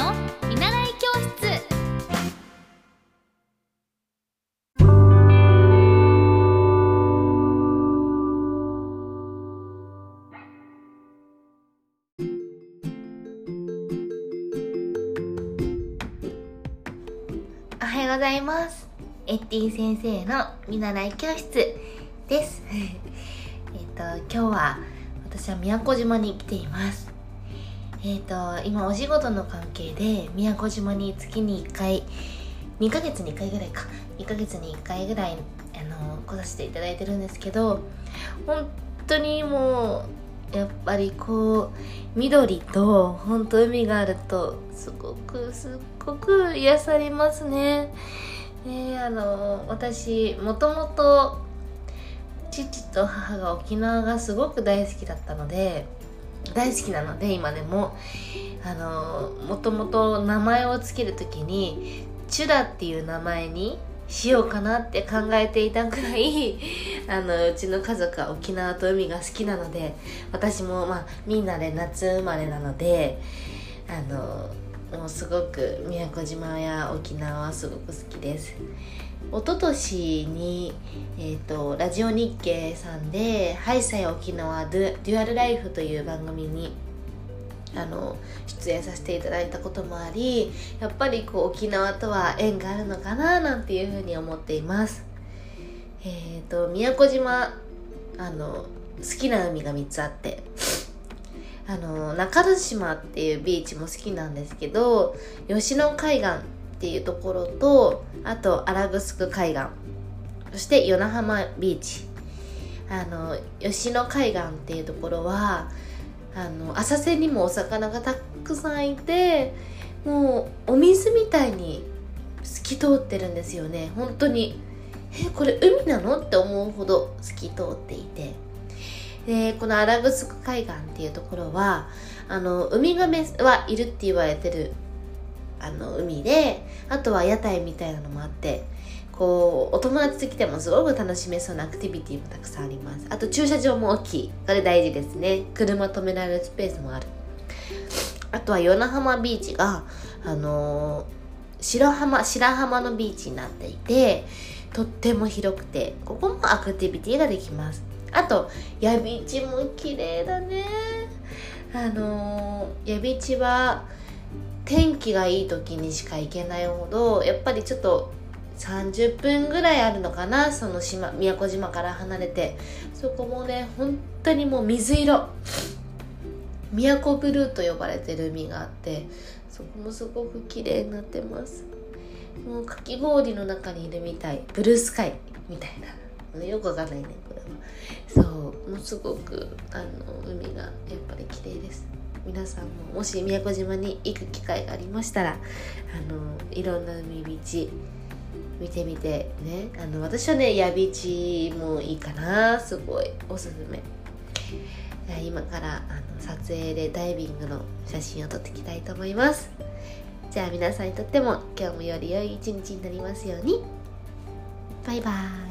の見習い教室おはようございます。エッティ先生の見習い教室です。えっと、今日は私は宮古島に来ています。えっ、と、今お仕事の関係で宮古島に月に1回、2ヶ月に1回ぐらいか、2ヶ月に1回ぐらい、あの、来させていただいてるんですけど、本当にもう、やっぱりこう、緑と本当海があるとすごくすっごく癒されますね。ねあの私もともと父と母が沖縄がすごく大好きだったので大好きなので今でも。あのもともと名前を付ける時にチュラっていう名前にしようかなって考えていたくらい あのうちの家族は沖縄と海が好きなので私もまあみんなで夏生まれなのであのもうすごく宮古島や沖縄はすごく好きです。一昨年に、えー、とラジオ日経さんで「ハイサイ沖縄デュデュアルライフ」という番組にあの出演させていただいたこともありやっぱりこう沖縄とは縁があるのかななんていうふうに思っています。えっ、と宮古島あの好きな海が3つあってあの中之島っていうビーチも好きなんですけど吉野海岸っていうところとあと荒城海岸。そして与那浜ビーチ。あの吉野海岸っていうところはあの浅瀬にもお魚がたくさんいてもうお水みたいに透き通ってるんですよね。本当にえこれ海なの？って思うほど透き通っていて。でこの荒城海岸っていうところはあのウミガメはいるって言われてるあの海であとは屋台みたいなのもあってこうお友達と来てもすごく楽しめそうなアクティビティもたくさんあります。あと駐車場も大きい。これ大事ですね。車止められるスペースもある。あとは与那浜ビーチがあのー白浜白浜のビーチになっていてとっても広くてここもアクティビティができます。あとヤビチも綺麗だね。あのー、ヤビチは天気がいい時にしか行けないほどやっぱりちょっと30分ぐらいあるのかなその島宮古島から離れて。そこもね本当にもう水色。宮古ブルーと呼ばれてる海があってそこもすごく綺麗になってます。もうかき氷の中にいるみたい。ブルースカイみたいな。よくわかんないねこれは。そうもうすごくあの海がやっぱり綺麗です。皆さんももし宮古島に行く機会がありましたらあのいろんな海ビーチ見てみてねあの私はねヤビチもいいかなすごいおすすめ。じゃあ今からあの撮影でダイビングの写真を撮っていきたいと思います。じゃあ皆さんにとっても今日もより良い一日になりますように。バイバーイ。